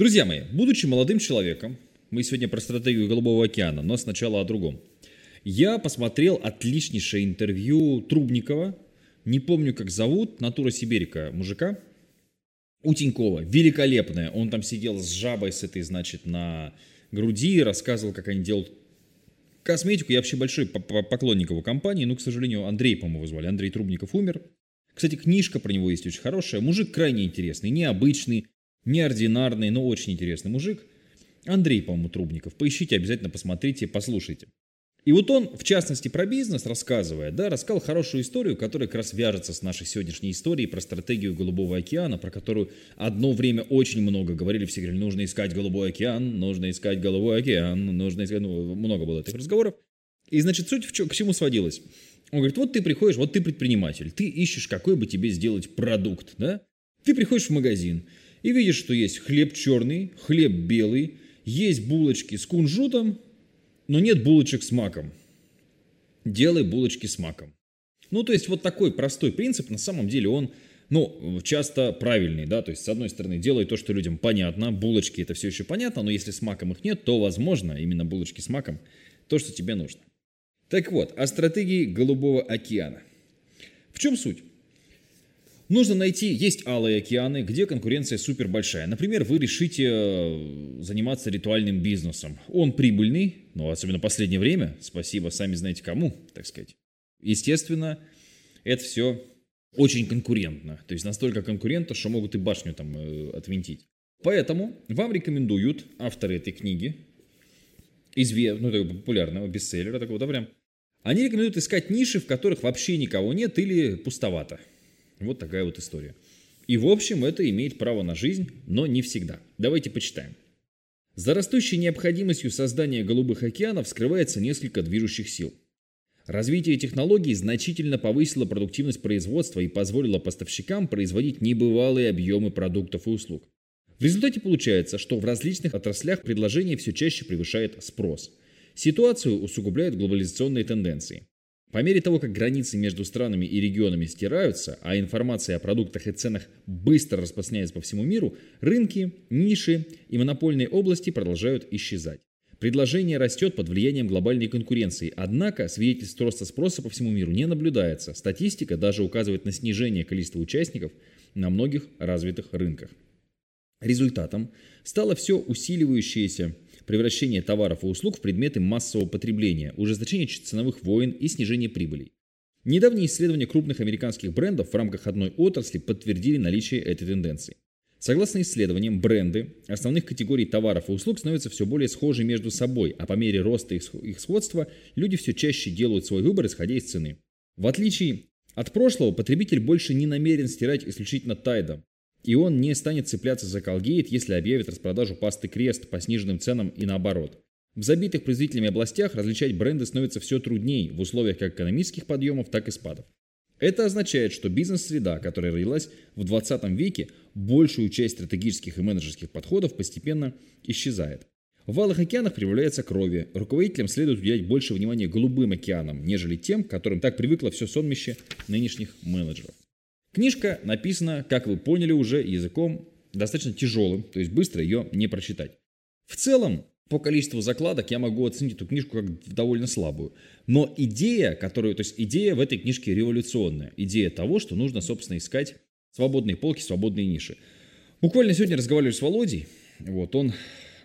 Друзья мои, будучи молодым человеком, мы сегодня про стратегию Голубого океана, но сначала о другом. Я посмотрел отличнейшее интервью Трубникова, не помню как зовут, Натура Сибирика мужика, у Тинькова, великолепное. Он там сидел с жабой с этой, значит, на груди, рассказывал, как они делают косметику. Я вообще большой поклонник его компании, но, к сожалению, Андрей, по-моему, звали. Андрей Трубников умер. Кстати, книжка про него есть очень хорошая. Мужик крайне интересный, необычный, неординарный, но очень интересный мужик. Андрей, по-моему, Трубников. Поищите, обязательно посмотрите, послушайте. И вот он, в частности, про бизнес рассказывая, да, рассказал хорошую историю, которая как раз вяжется с нашей сегодняшней историей про стратегию Голубого океана, про которую одно время очень много говорили, все говорили, нужно искать Голубой океан, нужно искать Голубой океан, нужно искать, ну, много было этих разговоров. И, значит, суть в чем, к чему сводилась? Он говорит, вот ты приходишь, вот ты предприниматель, ты ищешь, какой бы тебе сделать продукт, да? Ты приходишь в магазин, и видишь, что есть хлеб черный, хлеб белый, есть булочки с кунжутом, но нет булочек с маком. Делай булочки с маком. Ну, то есть вот такой простой принцип, на самом деле он, ну, часто правильный, да, то есть с одной стороны делай то, что людям понятно, булочки это все еще понятно, но если с маком их нет, то возможно именно булочки с маком то, что тебе нужно. Так вот, о стратегии Голубого океана. В чем суть? Нужно найти, есть алые океаны, где конкуренция супер большая. Например, вы решите э, заниматься ритуальным бизнесом. Он прибыльный, но особенно в последнее время, спасибо, сами знаете кому, так сказать. Естественно, это все очень конкурентно. То есть настолько конкурентно, что могут и башню там э, отвинтить. Поэтому вам рекомендуют авторы этой книги, изве, ну, такого популярного бестселлера такого, да, прям, они рекомендуют искать ниши, в которых вообще никого нет или пустовато. Вот такая вот история. И в общем это имеет право на жизнь, но не всегда. Давайте почитаем. За растущей необходимостью создания голубых океанов скрывается несколько движущих сил. Развитие технологий значительно повысило продуктивность производства и позволило поставщикам производить небывалые объемы продуктов и услуг. В результате получается, что в различных отраслях предложение все чаще превышает спрос. Ситуацию усугубляют глобализационные тенденции. По мере того, как границы между странами и регионами стираются, а информация о продуктах и ценах быстро распространяется по всему миру, рынки, ниши и монопольные области продолжают исчезать. Предложение растет под влиянием глобальной конкуренции, однако свидетельств роста спроса по всему миру не наблюдается. Статистика даже указывает на снижение количества участников на многих развитых рынках. Результатом стало все усиливающееся превращение товаров и услуг в предметы массового потребления, ужесточение ценовых войн и снижение прибылей. Недавние исследования крупных американских брендов в рамках одной отрасли подтвердили наличие этой тенденции. Согласно исследованиям, бренды основных категорий товаров и услуг становятся все более схожи между собой, а по мере роста их сходства люди все чаще делают свой выбор, исходя из цены. В отличие от прошлого, потребитель больше не намерен стирать исключительно тайдом. И он не станет цепляться за Colgate, если объявит распродажу пасты Крест по сниженным ценам и наоборот. В забитых производителями областях различать бренды становится все труднее в условиях как экономических подъемов, так и спадов. Это означает, что бизнес-среда, которая родилась в 20 веке, большую часть стратегических и менеджерских подходов постепенно исчезает. В валых океанах прибавляется крови. Руководителям следует уделять больше внимания голубым океанам, нежели тем, которым так привыкло все сонмище нынешних менеджеров. Книжка написана, как вы поняли уже, языком достаточно тяжелым, то есть быстро ее не прочитать. В целом, по количеству закладок я могу оценить эту книжку как довольно слабую. Но идея, которую, то есть идея в этой книжке революционная. Идея того, что нужно, собственно, искать свободные полки, свободные ниши. Буквально сегодня разговаривали с Володей. Вот, он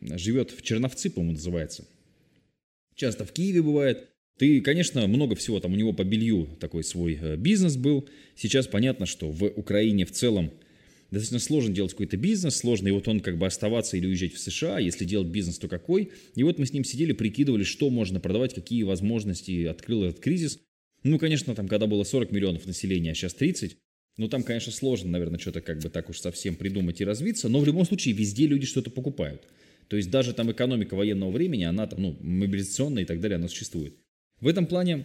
живет в Черновцы, по-моему, называется. Часто в Киеве бывает. Ты, конечно, много всего там у него по белью такой свой э, бизнес был. Сейчас понятно, что в Украине в целом достаточно сложно делать какой-то бизнес, сложно, и вот он как бы оставаться или уезжать в США, если делать бизнес, то какой. И вот мы с ним сидели, прикидывали, что можно продавать, какие возможности открыл этот кризис. Ну, конечно, там, когда было 40 миллионов населения, а сейчас 30, ну, там, конечно, сложно, наверное, что-то как бы так уж совсем придумать и развиться, но в любом случае везде люди что-то покупают. То есть даже там экономика военного времени, она там, ну, мобилизационная и так далее, она существует. В этом плане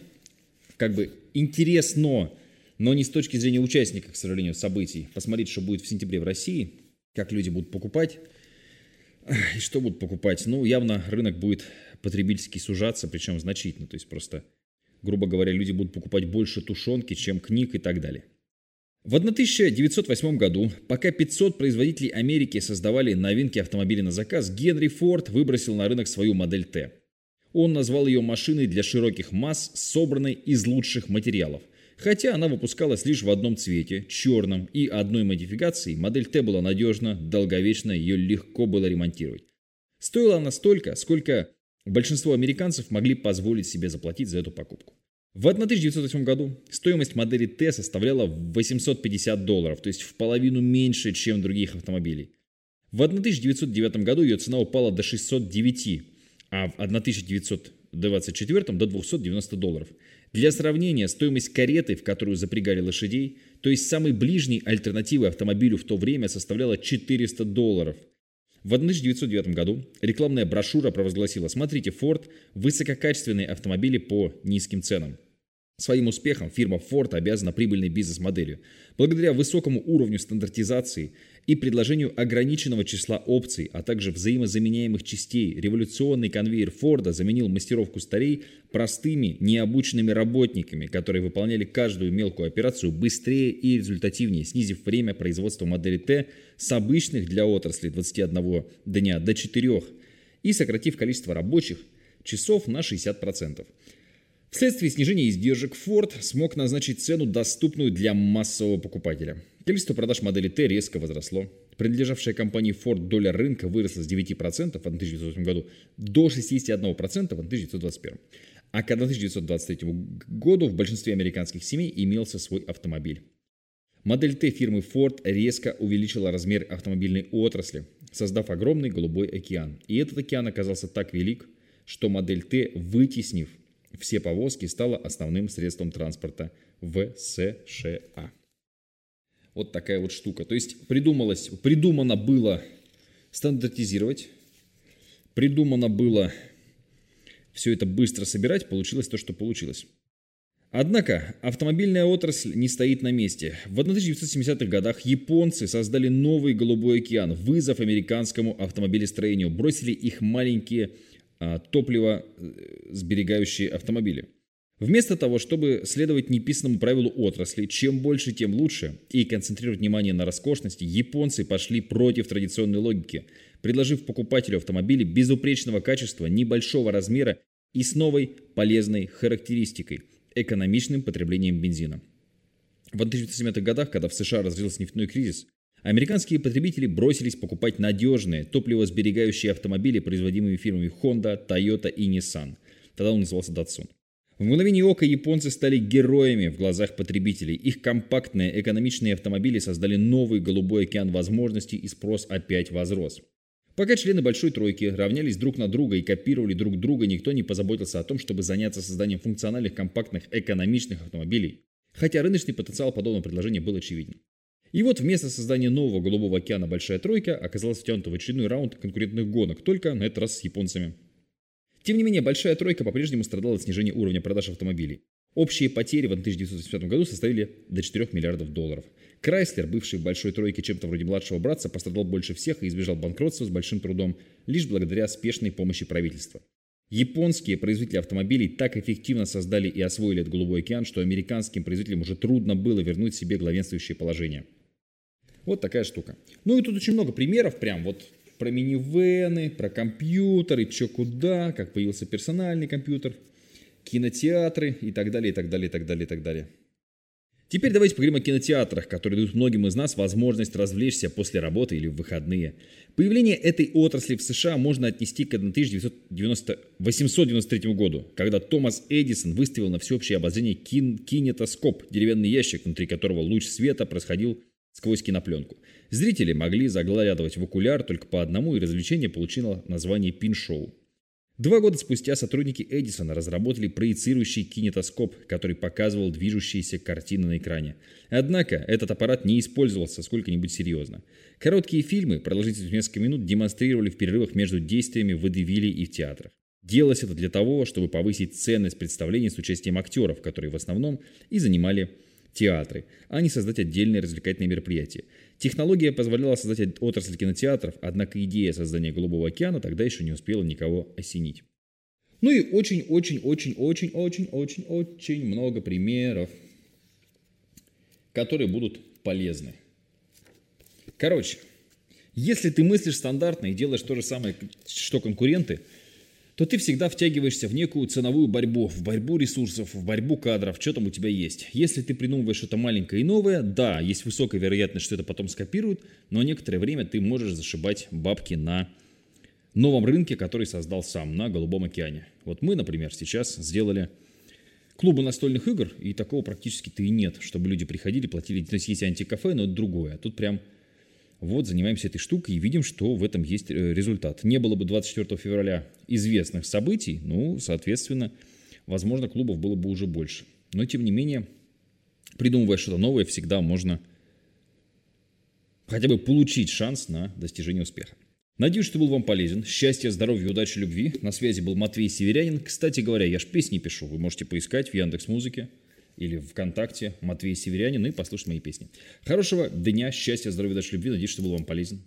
как бы интересно, но не с точки зрения участника, к сожалению, событий. Посмотреть, что будет в сентябре в России, как люди будут покупать и что будут покупать. Ну, явно рынок будет потребительский сужаться, причем значительно. То есть просто, грубо говоря, люди будут покупать больше тушенки, чем книг и так далее. В 1908 году, пока 500 производителей Америки создавали новинки автомобилей на заказ, Генри Форд выбросил на рынок свою модель Т. Он назвал ее машиной для широких масс, собранной из лучших материалов. Хотя она выпускалась лишь в одном цвете, черном, и одной модификации, модель Т была надежна, долговечна, ее легко было ремонтировать. Стоила она столько, сколько большинство американцев могли позволить себе заплатить за эту покупку. В 1908 году стоимость модели Т составляла 850 долларов, то есть в половину меньше, чем других автомобилей. В 1909 году ее цена упала до 609, а в 1924 до 290 долларов. Для сравнения, стоимость кареты, в которую запрягали лошадей, то есть самой ближней альтернативы автомобилю в то время составляла 400 долларов. В 1909 году рекламная брошюра провозгласила «Смотрите, Ford – высококачественные автомобили по низким ценам». Своим успехом фирма Ford обязана прибыльной бизнес-моделью. Благодаря высокому уровню стандартизации и предложению ограниченного числа опций, а также взаимозаменяемых частей, революционный конвейер Форда заменил мастеров кустарей простыми, необученными работниками, которые выполняли каждую мелкую операцию быстрее и результативнее, снизив время производства модели Т с обычных для отрасли 21 дня до 4 и сократив количество рабочих часов на 60%. Вследствие снижения издержек Ford смог назначить цену, доступную для массового покупателя. Количество продаж модели T резко возросло. Принадлежавшая компании Ford доля рынка выросла с 9% в 1908 году до 61% в 1921. А к 1923 году в большинстве американских семей имелся свой автомобиль. Модель Т фирмы Ford резко увеличила размер автомобильной отрасли, создав огромный голубой океан. И этот океан оказался так велик, что модель Т, вытеснив все повозки стало основным средством транспорта в США. Вот такая вот штука. То есть придумалось, придумано было стандартизировать, придумано было все это быстро собирать, получилось то, что получилось. Однако автомобильная отрасль не стоит на месте. В 1970-х годах японцы создали новый голубой океан, вызов американскому автомобилестроению, бросили их маленькие топливо э, сберегающие автомобили. Вместо того, чтобы следовать неписанному правилу отрасли, чем больше, тем лучше, и концентрировать внимание на роскошности, японцы пошли против традиционной логики, предложив покупателю автомобиля безупречного качества, небольшого размера и с новой полезной характеристикой – экономичным потреблением бензина. В 1970-х годах, когда в США разразился нефтяной кризис, Американские потребители бросились покупать надежные, топливосберегающие автомобили, производимые фирмами Honda, Toyota и Nissan. Тогда он назывался Datsun. В мгновение ока японцы стали героями в глазах потребителей. Их компактные, экономичные автомобили создали новый голубой океан возможностей и спрос опять возрос. Пока члены Большой Тройки равнялись друг на друга и копировали друг друга, никто не позаботился о том, чтобы заняться созданием функциональных, компактных, экономичных автомобилей. Хотя рыночный потенциал подобного предложения был очевиден. И вот вместо создания нового Голубого океана Большая Тройка оказалась втянута в очередной раунд конкурентных гонок, только на этот раз с японцами. Тем не менее, Большая Тройка по-прежнему страдала от снижения уровня продаж автомобилей. Общие потери в 1985 году составили до 4 миллиардов долларов. Крайслер, бывший в Большой Тройке чем-то вроде младшего братца, пострадал больше всех и избежал банкротства с большим трудом, лишь благодаря спешной помощи правительства. Японские производители автомобилей так эффективно создали и освоили этот голубой океан, что американским производителям уже трудно было вернуть себе главенствующее положение. Вот такая штука. Ну и тут очень много примеров, прям вот про минивены, про компьютеры, чё куда, как появился персональный компьютер, кинотеатры и так далее, и так далее, и так далее, и так далее. Теперь давайте поговорим о кинотеатрах, которые дают многим из нас возможность развлечься после работы или в выходные. Появление этой отрасли в США можно отнести к 1893 году, когда Томас Эдисон выставил на всеобщее обозрение кин кинетоскоп, деревянный ящик, внутри которого луч света происходил сквозь кинопленку. Зрители могли заглядывать в окуляр только по одному, и развлечение получило название пин-шоу. Два года спустя сотрудники Эдисона разработали проецирующий кинетоскоп, который показывал движущиеся картины на экране. Однако этот аппарат не использовался сколько-нибудь серьезно. Короткие фильмы, продолжительностью несколько минут, демонстрировали в перерывах между действиями в водевиле и в театрах. Делалось это для того, чтобы повысить ценность представлений с участием актеров, которые в основном и занимали театры, а не создать отдельные развлекательные мероприятия. Технология позволяла создать отрасль кинотеатров, однако идея создания Голубого океана тогда еще не успела никого осенить. Ну и очень-очень-очень-очень-очень-очень-очень много примеров, которые будут полезны. Короче, если ты мыслишь стандартно и делаешь то же самое, что конкуренты, то ты всегда втягиваешься в некую ценовую борьбу, в борьбу ресурсов, в борьбу кадров, что там у тебя есть. Если ты придумываешь что-то маленькое и новое, да, есть высокая вероятность, что это потом скопируют, но некоторое время ты можешь зашибать бабки на новом рынке, который создал сам, на Голубом океане. Вот мы, например, сейчас сделали клубы настольных игр, и такого практически-то и нет, чтобы люди приходили, платили. То есть есть антикафе, но это другое. А тут прям вот занимаемся этой штукой и видим, что в этом есть э, результат. Не было бы 24 февраля известных событий, ну, соответственно, возможно, клубов было бы уже больше. Но, тем не менее, придумывая что-то новое, всегда можно хотя бы получить шанс на достижение успеха. Надеюсь, что был вам полезен. Счастья, здоровья, удачи, любви. На связи был Матвей Северянин. Кстати говоря, я ж песни пишу. Вы можете поискать в Яндекс Музыке или ВКонтакте Матвей Северянин и послушать мои песни. Хорошего дня, счастья, здоровья, удачи, любви. Надеюсь, что был вам полезен.